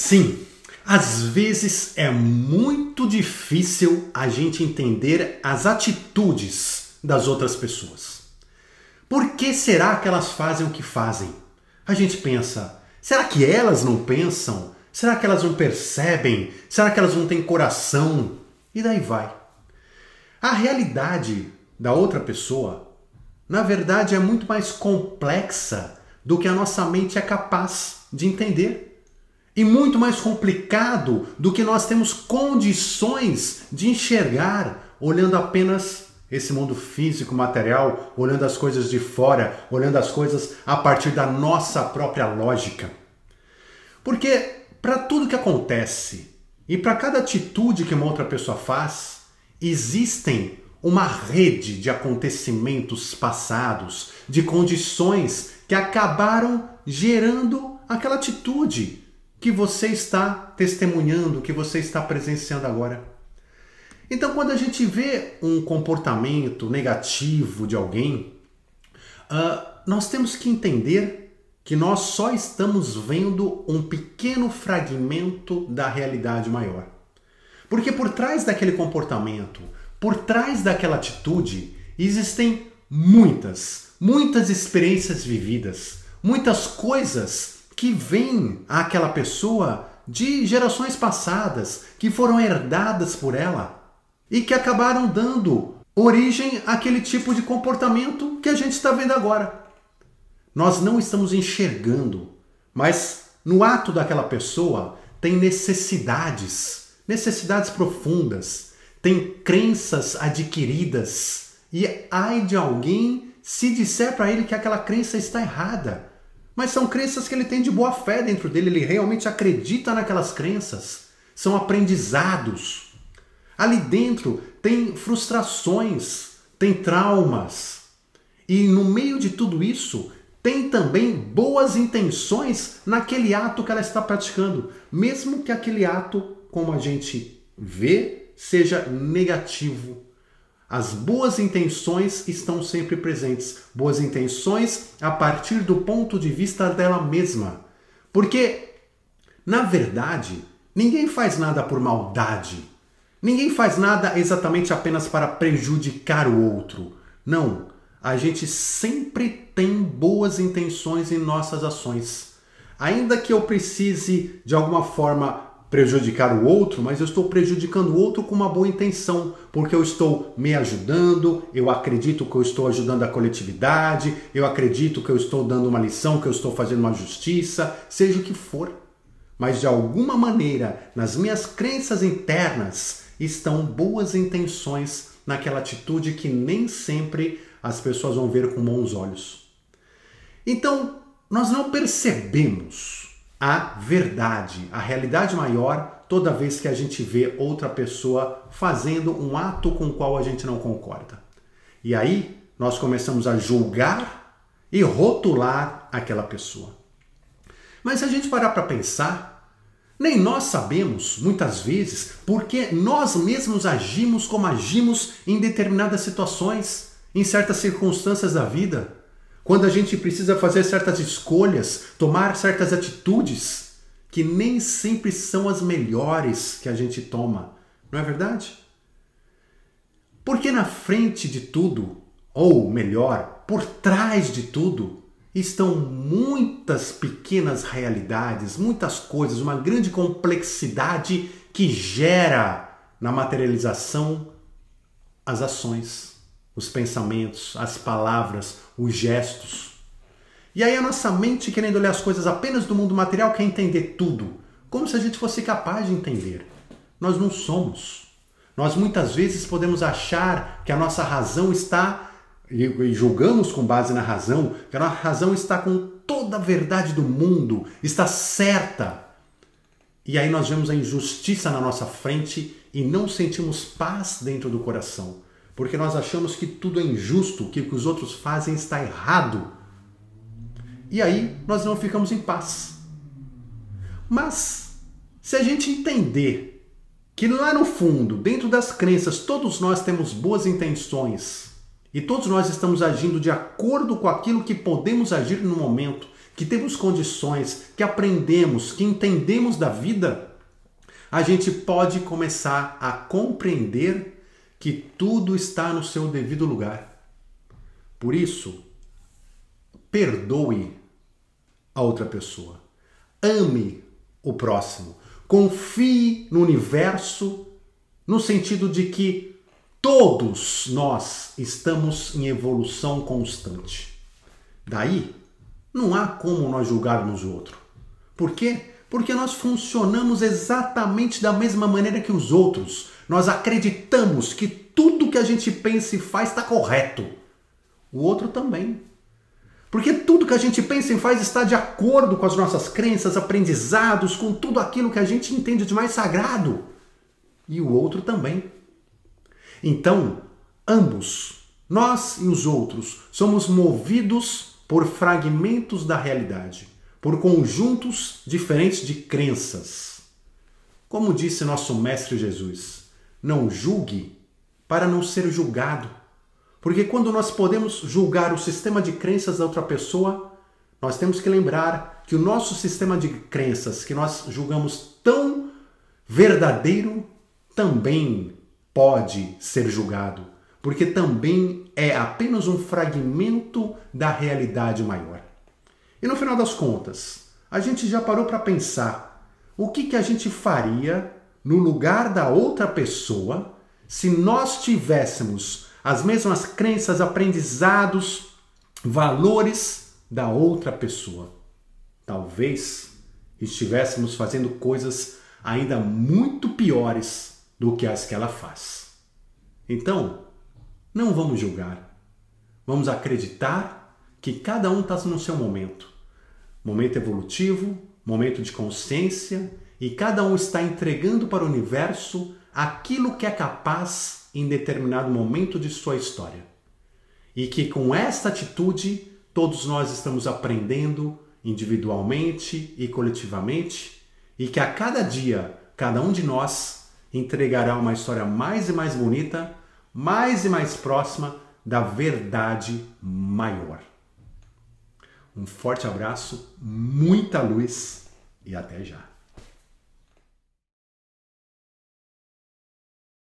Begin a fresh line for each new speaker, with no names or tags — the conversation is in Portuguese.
Sim, às vezes é muito difícil a gente entender as atitudes das outras pessoas. Por que será que elas fazem o que fazem? A gente pensa, será que elas não pensam? Será que elas não percebem? Será que elas não têm coração? E daí vai. A realidade da outra pessoa, na verdade, é muito mais complexa do que a nossa mente é capaz de entender e muito mais complicado do que nós temos condições de enxergar olhando apenas esse mundo físico, material, olhando as coisas de fora, olhando as coisas a partir da nossa própria lógica. Porque para tudo que acontece e para cada atitude que uma outra pessoa faz, existem uma rede de acontecimentos passados, de condições que acabaram gerando aquela atitude que você está testemunhando, que você está presenciando agora. Então, quando a gente vê um comportamento negativo de alguém, uh, nós temos que entender que nós só estamos vendo um pequeno fragmento da realidade maior. Porque por trás daquele comportamento, por trás daquela atitude, existem muitas, muitas experiências vividas, muitas coisas que vem àquela pessoa de gerações passadas, que foram herdadas por ela e que acabaram dando origem àquele tipo de comportamento que a gente está vendo agora. Nós não estamos enxergando, mas no ato daquela pessoa tem necessidades, necessidades profundas, tem crenças adquiridas. E ai de alguém se disser para ele que aquela crença está errada mas são crenças que ele tem de boa fé dentro dele, ele realmente acredita naquelas crenças. São aprendizados. Ali dentro tem frustrações, tem traumas. E no meio de tudo isso, tem também boas intenções naquele ato que ela está praticando, mesmo que aquele ato, como a gente vê, seja negativo as boas intenções estão sempre presentes. Boas intenções a partir do ponto de vista dela mesma. Porque, na verdade, ninguém faz nada por maldade. Ninguém faz nada exatamente apenas para prejudicar o outro. Não. A gente sempre tem boas intenções em nossas ações. Ainda que eu precise, de alguma forma, prejudicar o outro, mas eu estou prejudicando o outro com uma boa intenção, porque eu estou me ajudando, eu acredito que eu estou ajudando a coletividade, eu acredito que eu estou dando uma lição, que eu estou fazendo uma justiça, seja o que for. Mas de alguma maneira, nas minhas crenças internas, estão boas intenções naquela atitude que nem sempre as pessoas vão ver com bons olhos. Então, nós não percebemos a verdade, a realidade maior, toda vez que a gente vê outra pessoa fazendo um ato com o qual a gente não concorda. E aí nós começamos a julgar e rotular aquela pessoa. Mas se a gente parar para pensar, nem nós sabemos, muitas vezes, porque nós mesmos agimos como agimos em determinadas situações, em certas circunstâncias da vida quando a gente precisa fazer certas escolhas, tomar certas atitudes que nem sempre são as melhores que a gente toma, não é verdade? Porque na frente de tudo, ou melhor, por trás de tudo, estão muitas pequenas realidades, muitas coisas, uma grande complexidade que gera na materialização as ações os pensamentos, as palavras, os gestos. E aí a nossa mente, querendo olhar as coisas apenas do mundo material, quer entender tudo, como se a gente fosse capaz de entender. Nós não somos. Nós muitas vezes podemos achar que a nossa razão está, e julgamos com base na razão, que a nossa razão está com toda a verdade do mundo, está certa. E aí nós vemos a injustiça na nossa frente e não sentimos paz dentro do coração porque nós achamos que tudo é injusto, que o que os outros fazem está errado. E aí nós não ficamos em paz. Mas, se a gente entender que lá no fundo, dentro das crenças, todos nós temos boas intenções e todos nós estamos agindo de acordo com aquilo que podemos agir no momento, que temos condições, que aprendemos, que entendemos da vida, a gente pode começar a compreender que tudo está no seu devido lugar. Por isso, perdoe a outra pessoa. Ame o próximo. Confie no universo no sentido de que todos nós estamos em evolução constante. Daí, não há como nós julgarmos o outro. Por quê? Porque nós funcionamos exatamente da mesma maneira que os outros. Nós acreditamos que tudo que a gente pensa e faz está correto. O outro também. Porque tudo que a gente pensa e faz está de acordo com as nossas crenças, aprendizados, com tudo aquilo que a gente entende de mais sagrado. E o outro também. Então, ambos, nós e os outros, somos movidos por fragmentos da realidade, por conjuntos diferentes de crenças. Como disse nosso Mestre Jesus, não julgue para não ser julgado. Porque quando nós podemos julgar o sistema de crenças da outra pessoa, nós temos que lembrar que o nosso sistema de crenças, que nós julgamos tão verdadeiro, também pode ser julgado, porque também é apenas um fragmento da realidade maior. E no final das contas, a gente já parou para pensar o que, que a gente faria no lugar da outra pessoa se nós tivéssemos as mesmas crenças, aprendizados, valores da outra pessoa. Talvez estivéssemos fazendo coisas ainda muito piores do que as que ela faz. Então, não vamos julgar. Vamos acreditar que cada um está no seu momento. Momento evolutivo, momento de consciência, e cada um está entregando para o universo aquilo que é capaz em determinado momento de sua história. E que com esta atitude todos nós estamos aprendendo individualmente e coletivamente, e que a cada dia cada um de nós entregará uma história mais e mais bonita, mais e mais próxima da verdade maior. Um forte abraço, muita luz e até já.